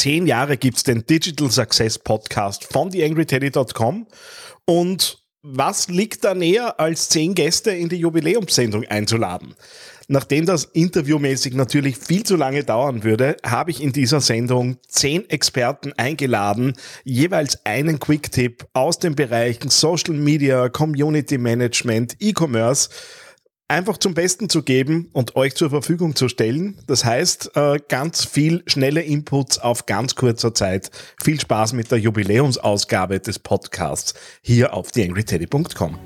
zehn Jahre gibt's den Digital Success Podcast von theangryteddy.com und was liegt da näher, als zehn Gäste in die Jubiläumssendung einzuladen? Nachdem das interviewmäßig natürlich viel zu lange dauern würde, habe ich in dieser Sendung zehn Experten eingeladen, jeweils einen Quick-Tipp aus den Bereichen Social Media, Community Management, E-Commerce einfach zum Besten zu geben und euch zur Verfügung zu stellen. Das heißt, äh, ganz viel schnelle Inputs auf ganz kurzer Zeit. Viel Spaß mit der Jubiläumsausgabe des Podcasts hier auf theangryteddy.com.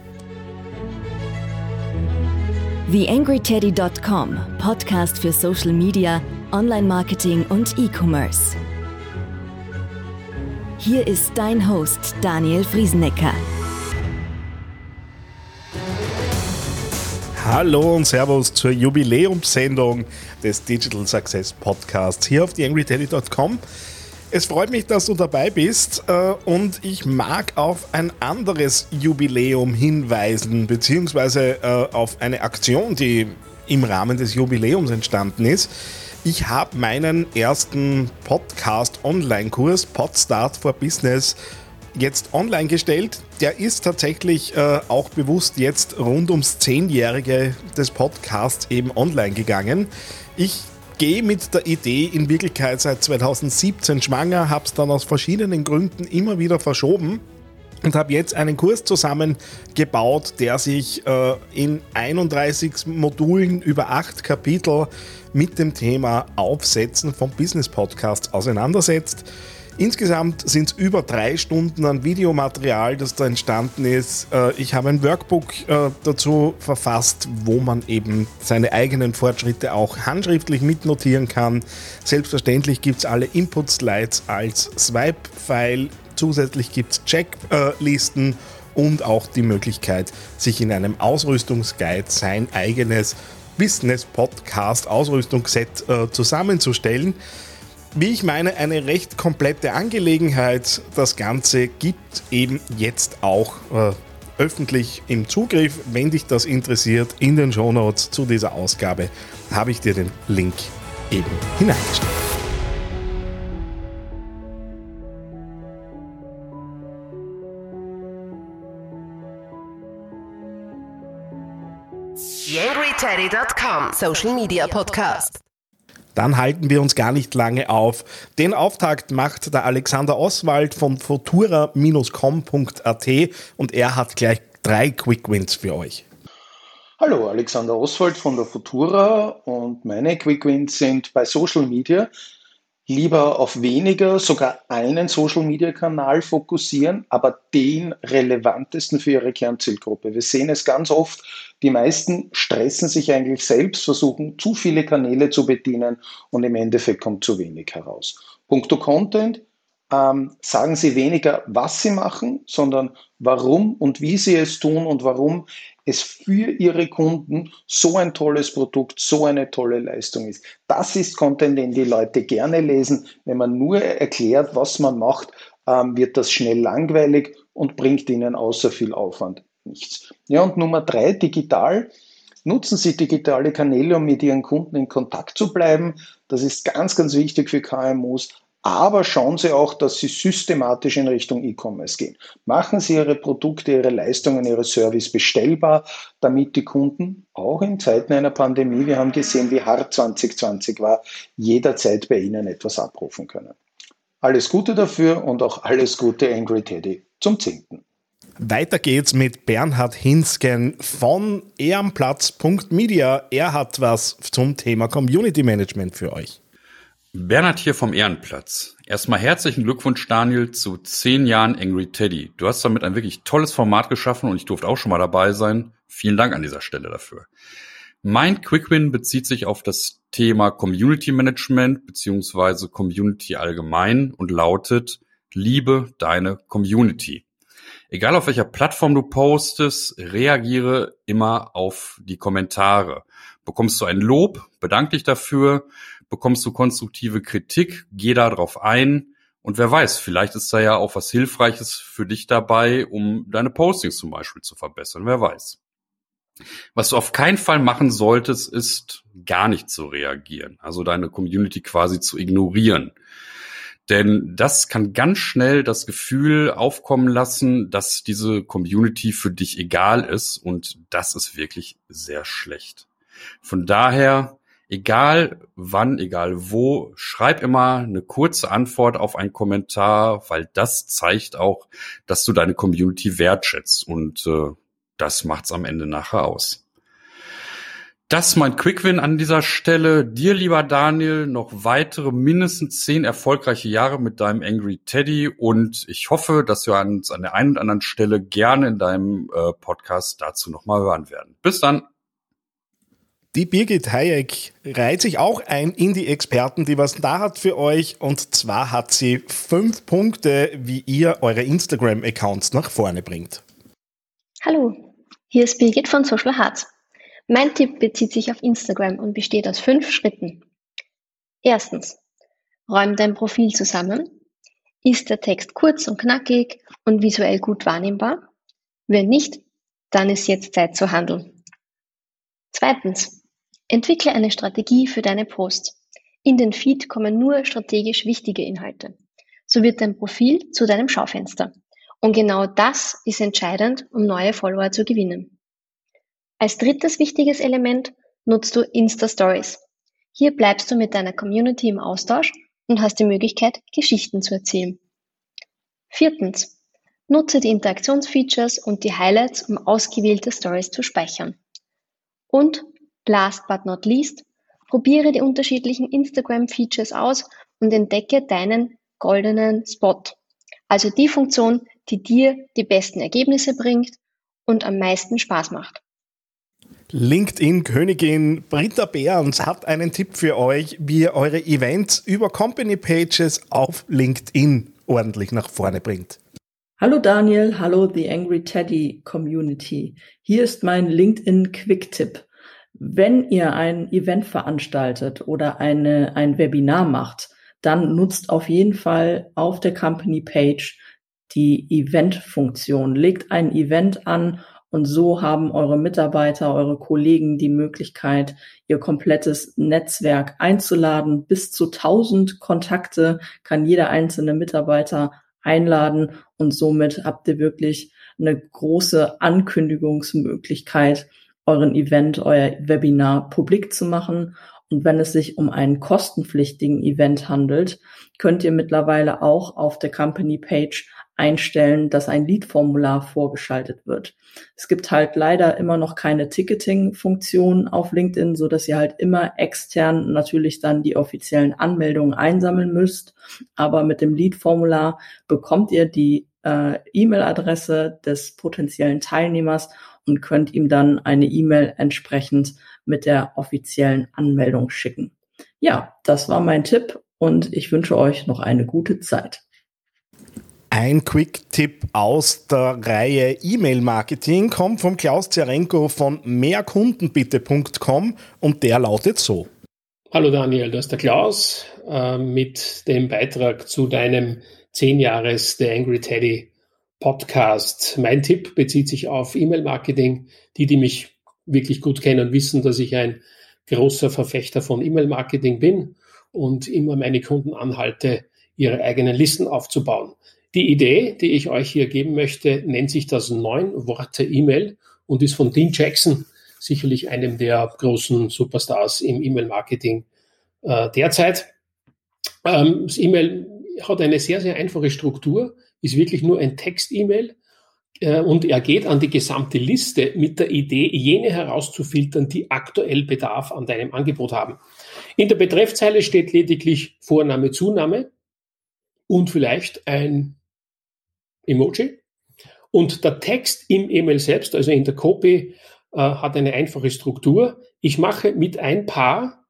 TheAngryTeddy.com, Podcast für Social Media, Online-Marketing und E-Commerce. Hier ist dein Host Daniel Friesenecker. Hallo und Servus zur Jubiläumssendung des Digital Success Podcasts hier auf theangryteddy.com. Es freut mich, dass du dabei bist äh, und ich mag auf ein anderes Jubiläum hinweisen, beziehungsweise äh, auf eine Aktion, die im Rahmen des Jubiläums entstanden ist. Ich habe meinen ersten Podcast-Online-Kurs Podstart for Business jetzt online gestellt. Der ist tatsächlich äh, auch bewusst jetzt rund ums Zehnjährige des Podcasts eben online gegangen. Ich gehe mit der Idee in Wirklichkeit seit 2017 schwanger, habe es dann aus verschiedenen Gründen immer wieder verschoben und habe jetzt einen Kurs zusammengebaut, der sich äh, in 31 Modulen über acht Kapitel mit dem Thema Aufsetzen von Business Podcasts auseinandersetzt. Insgesamt sind es über drei Stunden an Videomaterial, das da entstanden ist. Äh, ich habe ein Workbook äh, dazu verfasst, wo man eben seine eigenen Fortschritte auch handschriftlich mitnotieren kann. Selbstverständlich gibt es alle Input-Slides als Swipe-File. Zusätzlich gibt es Checklisten und auch die Möglichkeit, sich in einem Ausrüstungsguide sein eigenes Business-Podcast-Ausrüstungsset äh, zusammenzustellen wie ich meine, eine recht komplette Angelegenheit. Das Ganze gibt eben jetzt auch äh, öffentlich im Zugriff. Wenn dich das interessiert, in den Shownotes zu dieser Ausgabe habe ich dir den Link eben hineingestellt. YangryTeddy.com Social Media Podcast dann halten wir uns gar nicht lange auf. Den Auftakt macht der Alexander Oswald von futura-com.at und er hat gleich drei Quick Wins für euch. Hallo, Alexander Oswald von der Futura und meine Quick Wins sind bei Social Media lieber auf weniger, sogar einen Social-Media-Kanal fokussieren, aber den relevantesten für ihre Kernzielgruppe. Wir sehen es ganz oft, die meisten stressen sich eigentlich selbst, versuchen zu viele Kanäle zu bedienen und im Endeffekt kommt zu wenig heraus. Punkto Content, ähm, sagen Sie weniger, was Sie machen, sondern warum und wie Sie es tun und warum es für Ihre Kunden so ein tolles Produkt, so eine tolle Leistung ist. Das ist Content, den die Leute gerne lesen. Wenn man nur erklärt, was man macht, ähm, wird das schnell langweilig und bringt Ihnen außer viel Aufwand nichts. Ja, und Nummer drei, digital. Nutzen Sie digitale Kanäle, um mit Ihren Kunden in Kontakt zu bleiben. Das ist ganz, ganz wichtig für KMUs. Aber schauen Sie auch, dass Sie systematisch in Richtung E-Commerce gehen. Machen Sie Ihre Produkte, Ihre Leistungen, Ihre Service bestellbar, damit die Kunden auch in Zeiten einer Pandemie, wir haben gesehen, wie hart 2020 war, jederzeit bei Ihnen etwas abrufen können. Alles Gute dafür und auch alles Gute Angry Teddy zum 10. Weiter geht's mit Bernhard Hinsken von ehrenplatz.media. Er hat was zum Thema Community Management für euch. Bernhard hier vom Ehrenplatz. Erstmal herzlichen Glückwunsch, Daniel, zu zehn Jahren Angry Teddy. Du hast damit ein wirklich tolles Format geschaffen und ich durfte auch schon mal dabei sein. Vielen Dank an dieser Stelle dafür. Mein Quickwin bezieht sich auf das Thema Community Management beziehungsweise Community allgemein und lautet, liebe deine Community. Egal auf welcher Plattform du postest, reagiere immer auf die Kommentare. Bekommst du ein Lob, bedank dich dafür bekommst du konstruktive Kritik, geh da drauf ein und wer weiß, vielleicht ist da ja auch was Hilfreiches für dich dabei, um deine Postings zum Beispiel zu verbessern, wer weiß. Was du auf keinen Fall machen solltest, ist gar nicht zu reagieren, also deine Community quasi zu ignorieren. Denn das kann ganz schnell das Gefühl aufkommen lassen, dass diese Community für dich egal ist und das ist wirklich sehr schlecht. Von daher, egal wann, egal wo, schreib immer eine kurze Antwort auf einen Kommentar, weil das zeigt auch, dass du deine Community wertschätzt und äh, das macht's am Ende nachher aus. Das ist mein Quickwin an dieser Stelle. Dir, lieber Daniel, noch weitere mindestens zehn erfolgreiche Jahre mit deinem Angry Teddy und ich hoffe, dass wir uns an der einen oder anderen Stelle gerne in deinem äh, Podcast dazu nochmal hören werden. Bis dann. Die Birgit Hayek reiht sich auch ein in die Experten, die was da hat für euch. Und zwar hat sie fünf Punkte, wie ihr eure Instagram-Accounts nach vorne bringt. Hallo, hier ist Birgit von Social Hearts. Mein Tipp bezieht sich auf Instagram und besteht aus fünf Schritten. Erstens, räum dein Profil zusammen. Ist der Text kurz und knackig und visuell gut wahrnehmbar? Wenn nicht, dann ist jetzt Zeit zu handeln. Zweitens, entwickle eine Strategie für deine Posts. In den Feed kommen nur strategisch wichtige Inhalte. So wird dein Profil zu deinem Schaufenster. Und genau das ist entscheidend, um neue Follower zu gewinnen. Als drittes wichtiges Element nutzt du Insta-Stories. Hier bleibst du mit deiner Community im Austausch und hast die Möglichkeit, Geschichten zu erzählen. Viertens. Nutze die Interaktionsfeatures und die Highlights, um ausgewählte Stories zu speichern. Und last but not least, probiere die unterschiedlichen Instagram-Features aus und entdecke deinen goldenen Spot. Also die Funktion, die dir die besten Ergebnisse bringt und am meisten Spaß macht. LinkedIn-Königin Britta Behrens hat einen Tipp für euch, wie ihr eure Events über Company Pages auf LinkedIn ordentlich nach vorne bringt. Hallo Daniel, hallo The Angry Teddy Community. Hier ist mein LinkedIn Quick-Tipp. Wenn ihr ein Event veranstaltet oder eine, ein Webinar macht, dann nutzt auf jeden Fall auf der Company Page die Event-Funktion. Legt ein Event an und so haben eure Mitarbeiter, eure Kollegen die Möglichkeit, ihr komplettes Netzwerk einzuladen. Bis zu 1000 Kontakte kann jeder einzelne Mitarbeiter einladen und somit habt ihr wirklich eine große Ankündigungsmöglichkeit, euren Event, euer Webinar publik zu machen. Und wenn es sich um einen kostenpflichtigen Event handelt, könnt ihr mittlerweile auch auf der Company Page einstellen, dass ein Lead-Formular vorgeschaltet wird. Es gibt halt leider immer noch keine Ticketing-Funktion auf LinkedIn, so dass ihr halt immer extern natürlich dann die offiziellen Anmeldungen einsammeln müsst. Aber mit dem Lead-Formular bekommt ihr die äh, E-Mail-Adresse des potenziellen Teilnehmers und könnt ihm dann eine E-Mail entsprechend mit der offiziellen Anmeldung schicken. Ja, das war mein Tipp und ich wünsche euch noch eine gute Zeit. Ein Quick-Tipp aus der Reihe E-Mail-Marketing kommt vom Klaus Zerenko von mehrkundenbitte.com und der lautet so. Hallo Daniel, das ist der Klaus äh, mit dem Beitrag zu deinem 10 Jahres The Angry Teddy Podcast. Mein Tipp bezieht sich auf E-Mail-Marketing. Die, die mich wirklich gut kennen, wissen, dass ich ein großer Verfechter von E-Mail-Marketing bin und immer meine Kunden anhalte, ihre eigenen Listen aufzubauen. Die Idee, die ich euch hier geben möchte, nennt sich das neun Worte E-Mail und ist von Dean Jackson, sicherlich einem der großen Superstars im E-Mail-Marketing äh, derzeit. Ähm, das E-Mail hat eine sehr, sehr einfache Struktur, ist wirklich nur ein Text-E-Mail äh, und er geht an die gesamte Liste mit der Idee, jene herauszufiltern, die aktuell Bedarf an deinem Angebot haben. In der Betreffzeile steht lediglich Vorname, Zunahme und vielleicht ein Emoji. Und der Text im E-Mail selbst, also in der Copy, äh, hat eine einfache Struktur. Ich mache mit ein paar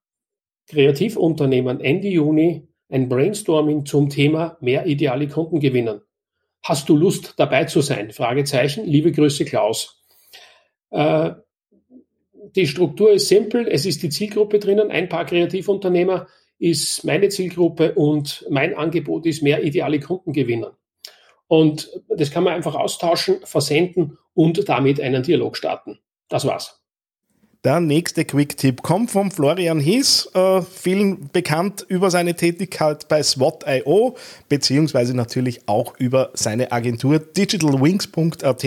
Kreativunternehmern Ende Juni ein Brainstorming zum Thema mehr ideale Kunden gewinnen. Hast du Lust dabei zu sein? Fragezeichen. Liebe Grüße, Klaus. Äh, die Struktur ist simpel. Es ist die Zielgruppe drinnen. Ein paar Kreativunternehmer ist meine Zielgruppe und mein Angebot ist mehr ideale Kunden gewinnen. Und das kann man einfach austauschen, versenden und damit einen Dialog starten. Das war's. Der nächste Quick-Tipp kommt von Florian Hies, äh, vielen bekannt über seine Tätigkeit bei SWOT.io, beziehungsweise natürlich auch über seine Agentur digitalwings.at.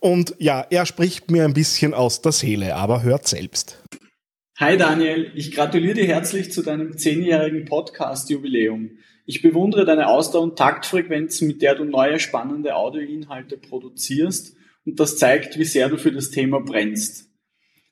Und ja, er spricht mir ein bisschen aus der Seele, aber hört selbst. Hi Daniel, ich gratuliere dir herzlich zu deinem zehnjährigen Podcast-Jubiläum. Ich bewundere deine Ausdauer und Taktfrequenz, mit der du neue spannende Audioinhalte produzierst und das zeigt, wie sehr du für das Thema brennst.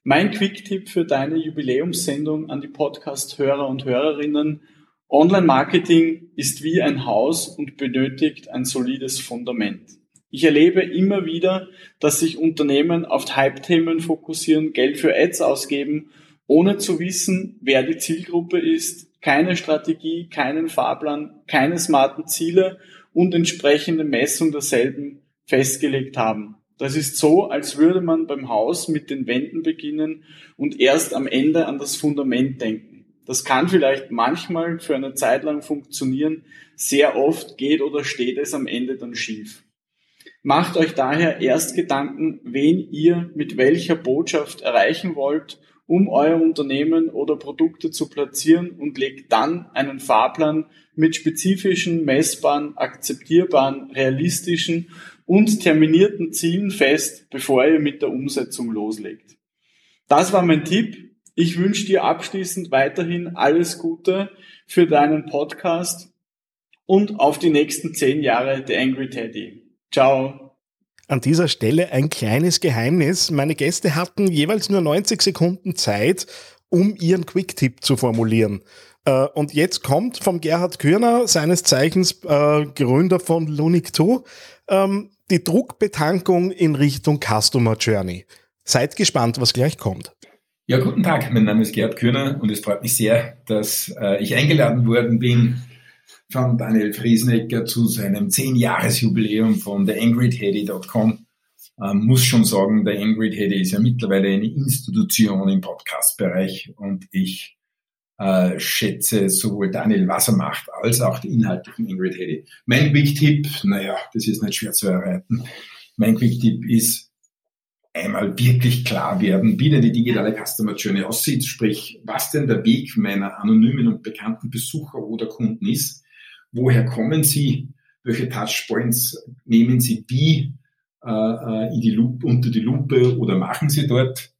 Mein Quick-Tipp für deine Jubiläumssendung an die Podcast-Hörer und Hörerinnen. Online-Marketing ist wie ein Haus und benötigt ein solides Fundament. Ich erlebe immer wieder, dass sich Unternehmen auf Hype-Themen fokussieren, Geld für Ads ausgeben, ohne zu wissen, wer die Zielgruppe ist, keine Strategie, keinen Fahrplan, keine smarten Ziele und entsprechende Messung derselben festgelegt haben. Das ist so, als würde man beim Haus mit den Wänden beginnen und erst am Ende an das Fundament denken. Das kann vielleicht manchmal für eine Zeit lang funktionieren, sehr oft geht oder steht es am Ende dann schief. Macht euch daher erst Gedanken, wen ihr mit welcher Botschaft erreichen wollt, um euer Unternehmen oder Produkte zu platzieren und legt dann einen Fahrplan mit spezifischen, messbaren, akzeptierbaren, realistischen und terminierten Zielen fest, bevor ihr mit der Umsetzung loslegt. Das war mein Tipp. Ich wünsche dir abschließend weiterhin alles Gute für deinen Podcast und auf die nächsten zehn Jahre The Angry Teddy. Ciao. An dieser Stelle ein kleines Geheimnis. Meine Gäste hatten jeweils nur 90 Sekunden Zeit, um ihren Quick-Tipp zu formulieren. Äh, und jetzt kommt vom Gerhard Kürner, seines Zeichens äh, Gründer von Lunik2, die Druckbetankung in Richtung Customer Journey. Seid gespannt, was gleich kommt. Ja, guten Tag, mein Name ist Gerhard Kürner und es freut mich sehr, dass äh, ich eingeladen worden bin von Daniel Friesnecker zu seinem 10-Jahres-Jubiläum von theangryteddy.com. Ähm, muss schon sagen, der Angry Teddy ist ja mittlerweile eine Institution im Podcast-Bereich und ich äh, schätze sowohl Daniel, was er macht, als auch die Inhalte von Ingrid Hedy. Mein Quick-Tipp, naja, das ist nicht schwer zu erreichen. Mein Quick-Tipp ist, einmal wirklich klar werden, wie denn die digitale Customer Journey aussieht, sprich, was denn der Weg meiner anonymen und bekannten Besucher oder Kunden ist, woher kommen sie, welche Touchpoints nehmen sie wie äh, äh in die Lupe, unter die Lupe oder machen sie dort,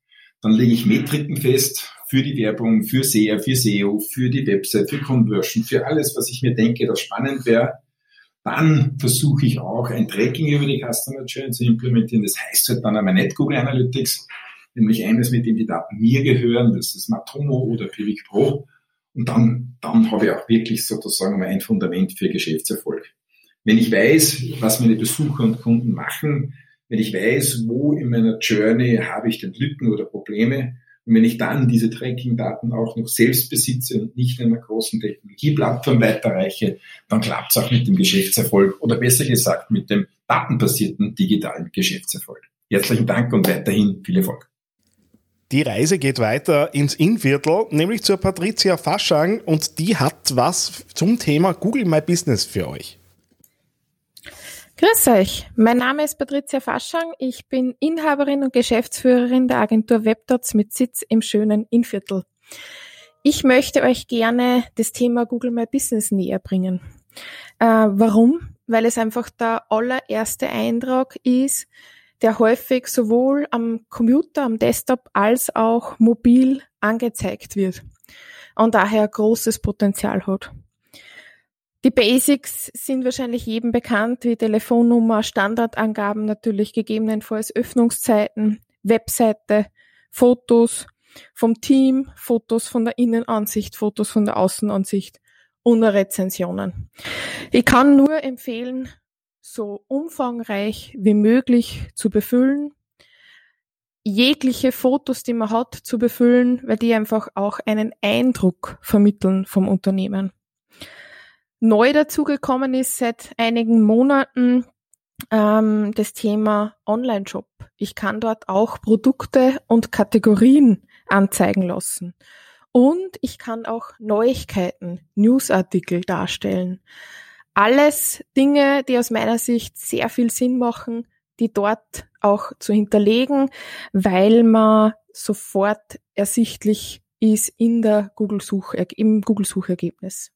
dann lege ich Metriken fest, für die Werbung, für SEA, für SEO, für die Website, für Conversion, für alles, was ich mir denke, das spannend wäre. Dann versuche ich auch ein Tracking über die Customer Journey zu implementieren. Das heißt halt dann aber nicht Google Analytics, nämlich eines, mit dem die Daten mir gehören, das ist Matomo oder Pivik Pro. Und dann, dann habe ich auch wirklich sozusagen ein Fundament für Geschäftserfolg. Wenn ich weiß, was meine Besucher und Kunden machen, wenn ich weiß, wo in meiner Journey habe ich denn Lücken oder Probleme, und wenn ich dann diese Tracking-Daten auch noch selbst besitze und nicht in einer großen Technologieplattform weiterreiche, dann klappt es auch mit dem Geschäftserfolg oder besser gesagt mit dem datenbasierten digitalen Geschäftserfolg. Herzlichen Dank und weiterhin viel Erfolg. Die Reise geht weiter ins Innviertel, nämlich zur Patricia Faschang und die hat was zum Thema Google My Business für euch. Grüß euch, mein Name ist Patricia Faschang. Ich bin Inhaberin und Geschäftsführerin der Agentur WebDots mit Sitz im schönen Innviertel. Ich möchte euch gerne das Thema Google My Business näher bringen. Äh, warum? Weil es einfach der allererste Eindruck ist, der häufig sowohl am Computer, am Desktop als auch mobil angezeigt wird und daher großes Potenzial hat. Die Basics sind wahrscheinlich jedem bekannt, wie Telefonnummer, Standardangaben natürlich, gegebenenfalls Öffnungszeiten, Webseite, Fotos vom Team, Fotos von der Innenansicht, Fotos von der Außenansicht und Rezensionen. Ich kann nur empfehlen, so umfangreich wie möglich zu befüllen, jegliche Fotos, die man hat, zu befüllen, weil die einfach auch einen Eindruck vermitteln vom Unternehmen. Neu dazugekommen ist seit einigen Monaten ähm, das Thema Online-Shop. Ich kann dort auch Produkte und Kategorien anzeigen lassen. Und ich kann auch Neuigkeiten, Newsartikel darstellen. Alles Dinge, die aus meiner Sicht sehr viel Sinn machen, die dort auch zu hinterlegen, weil man sofort ersichtlich ist in der Google Such, im Google Suchergebnis.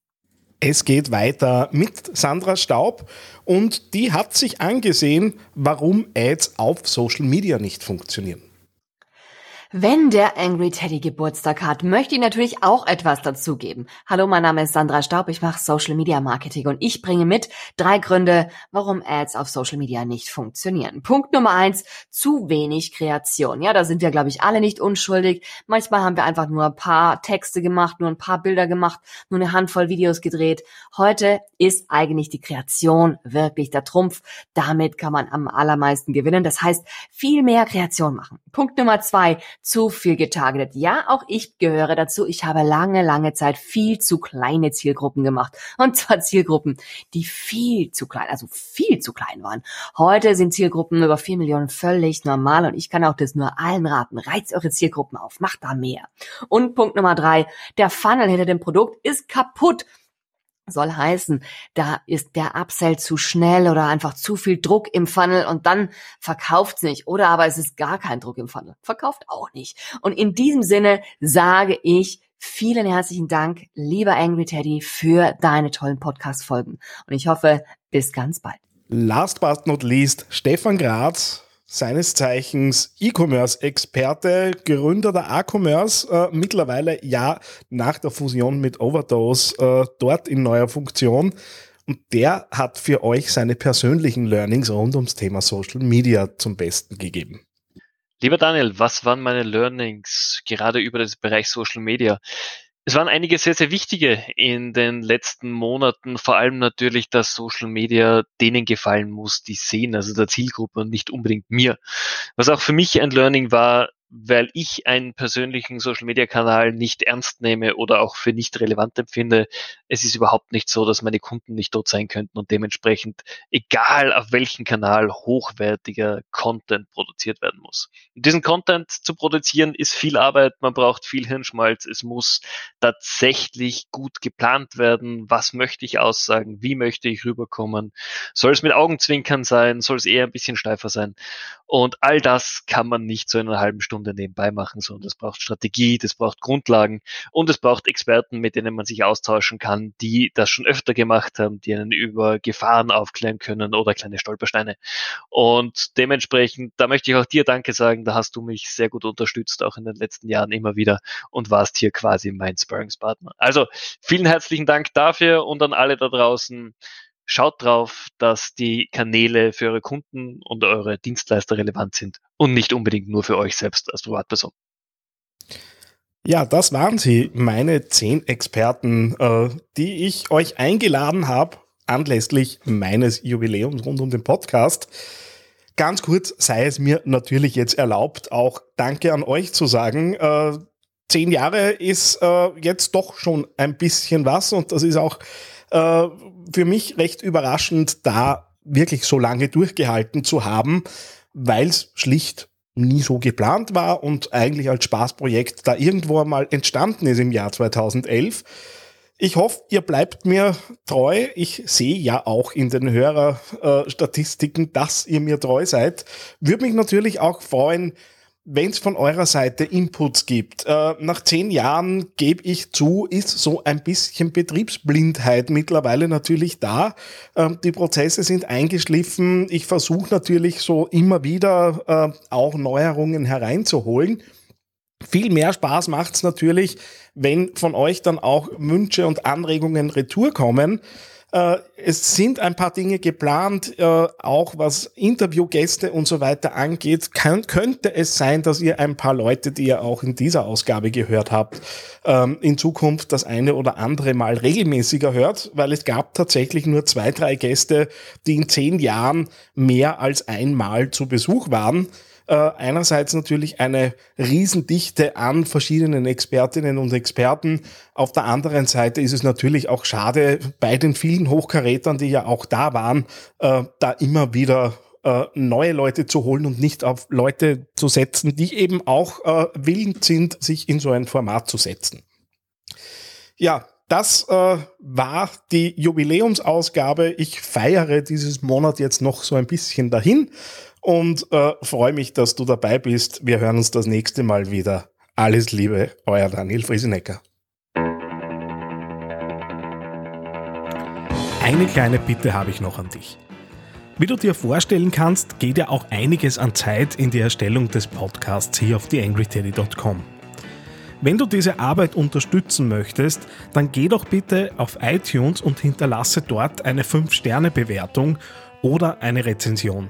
Es geht weiter mit Sandra Staub und die hat sich angesehen, warum Ads auf Social Media nicht funktionieren. Wenn der Angry Teddy Geburtstag hat, möchte ich natürlich auch etwas dazugeben. Hallo, mein Name ist Sandra Staub, ich mache Social Media Marketing und ich bringe mit drei Gründe, warum Ads auf Social Media nicht funktionieren. Punkt Nummer eins, zu wenig Kreation. Ja, da sind wir, glaube ich, alle nicht unschuldig. Manchmal haben wir einfach nur ein paar Texte gemacht, nur ein paar Bilder gemacht, nur eine Handvoll Videos gedreht. Heute ist eigentlich die Kreation wirklich der Trumpf. Damit kann man am allermeisten gewinnen. Das heißt, viel mehr Kreation machen. Punkt Nummer zwei, zu viel getargetet. Ja, auch ich gehöre dazu. Ich habe lange, lange Zeit viel zu kleine Zielgruppen gemacht. Und zwar Zielgruppen, die viel zu klein, also viel zu klein waren. Heute sind Zielgruppen über vier Millionen völlig normal und ich kann auch das nur allen raten. Reizt eure Zielgruppen auf, macht da mehr. Und Punkt Nummer drei, der Funnel hinter dem Produkt ist kaputt soll heißen, da ist der Upsell zu schnell oder einfach zu viel Druck im Funnel und dann verkauft's nicht. Oder aber es ist gar kein Druck im Funnel. Verkauft auch nicht. Und in diesem Sinne sage ich vielen herzlichen Dank, lieber Angry Teddy, für deine tollen Podcast-Folgen. Und ich hoffe, bis ganz bald. Last but not least, Stefan Graz seines Zeichens E-Commerce-Experte, Gründer der A-Commerce, äh, mittlerweile ja nach der Fusion mit Overdose äh, dort in neuer Funktion. Und der hat für euch seine persönlichen Learnings rund ums Thema Social Media zum Besten gegeben. Lieber Daniel, was waren meine Learnings gerade über das Bereich Social Media? Es waren einige sehr, sehr wichtige in den letzten Monaten, vor allem natürlich, dass Social Media denen gefallen muss, die sehen, also der Zielgruppe und nicht unbedingt mir. Was auch für mich ein Learning war, weil ich einen persönlichen Social-Media-Kanal nicht ernst nehme oder auch für nicht relevant empfinde. Es ist überhaupt nicht so, dass meine Kunden nicht dort sein könnten und dementsprechend, egal auf welchem Kanal, hochwertiger Content produziert werden muss. Und diesen Content zu produzieren ist viel Arbeit, man braucht viel Hirnschmalz, es muss tatsächlich gut geplant werden, was möchte ich aussagen, wie möchte ich rüberkommen, soll es mit Augenzwinkern sein, soll es eher ein bisschen steifer sein. Und all das kann man nicht so in einer halben Stunde nebenbei machen, sondern das braucht Strategie, das braucht Grundlagen und es braucht Experten, mit denen man sich austauschen kann, die das schon öfter gemacht haben, die einen über Gefahren aufklären können oder kleine Stolpersteine. Und dementsprechend, da möchte ich auch dir Danke sagen, da hast du mich sehr gut unterstützt, auch in den letzten Jahren immer wieder und warst hier quasi mein Sparringspartner. Also vielen herzlichen Dank dafür und an alle da draußen. Schaut drauf, dass die Kanäle für eure Kunden und eure Dienstleister relevant sind und nicht unbedingt nur für euch selbst als Privatperson. Ja, das waren sie, meine zehn Experten, äh, die ich euch eingeladen habe, anlässlich meines Jubiläums rund um den Podcast. Ganz kurz sei es mir natürlich jetzt erlaubt, auch Danke an euch zu sagen. Äh, zehn Jahre ist äh, jetzt doch schon ein bisschen was und das ist auch äh, für mich recht überraschend, da wirklich so lange durchgehalten zu haben, weil es schlicht nie so geplant war und eigentlich als Spaßprojekt da irgendwo mal entstanden ist im Jahr 2011. Ich hoffe, ihr bleibt mir treu. Ich sehe ja auch in den Hörerstatistiken, dass ihr mir treu seid. Würde mich natürlich auch freuen, wenn es von eurer Seite Inputs gibt, äh, nach zehn Jahren gebe ich zu, ist so ein bisschen Betriebsblindheit mittlerweile natürlich da. Ähm, die Prozesse sind eingeschliffen. Ich versuche natürlich so immer wieder äh, auch Neuerungen hereinzuholen. Viel mehr Spaß macht's natürlich, wenn von euch dann auch Wünsche und Anregungen retour kommen. Äh, es sind ein paar Dinge geplant, äh, auch was Interviewgäste und so weiter angeht. Kann, könnte es sein, dass ihr ein paar Leute, die ihr auch in dieser Ausgabe gehört habt, ähm, in Zukunft das eine oder andere Mal regelmäßiger hört, weil es gab tatsächlich nur zwei, drei Gäste, die in zehn Jahren mehr als einmal zu Besuch waren. Äh, einerseits natürlich eine Riesendichte an verschiedenen Expertinnen und Experten. Auf der anderen Seite ist es natürlich auch schade, bei den vielen Hochkarätern, die ja auch da waren, äh, da immer wieder äh, neue Leute zu holen und nicht auf Leute zu setzen, die eben auch äh, willens sind, sich in so ein Format zu setzen. Ja, das äh, war die Jubiläumsausgabe. Ich feiere dieses Monat jetzt noch so ein bisschen dahin und äh, freue mich, dass du dabei bist. Wir hören uns das nächste Mal wieder. Alles Liebe, euer Daniel Friesenecker. Eine kleine Bitte habe ich noch an dich. Wie du dir vorstellen kannst, geht ja auch einiges an Zeit in die Erstellung des Podcasts hier auf theangryteddy.com. Wenn du diese Arbeit unterstützen möchtest, dann geh doch bitte auf iTunes und hinterlasse dort eine 5-Sterne-Bewertung oder eine Rezension.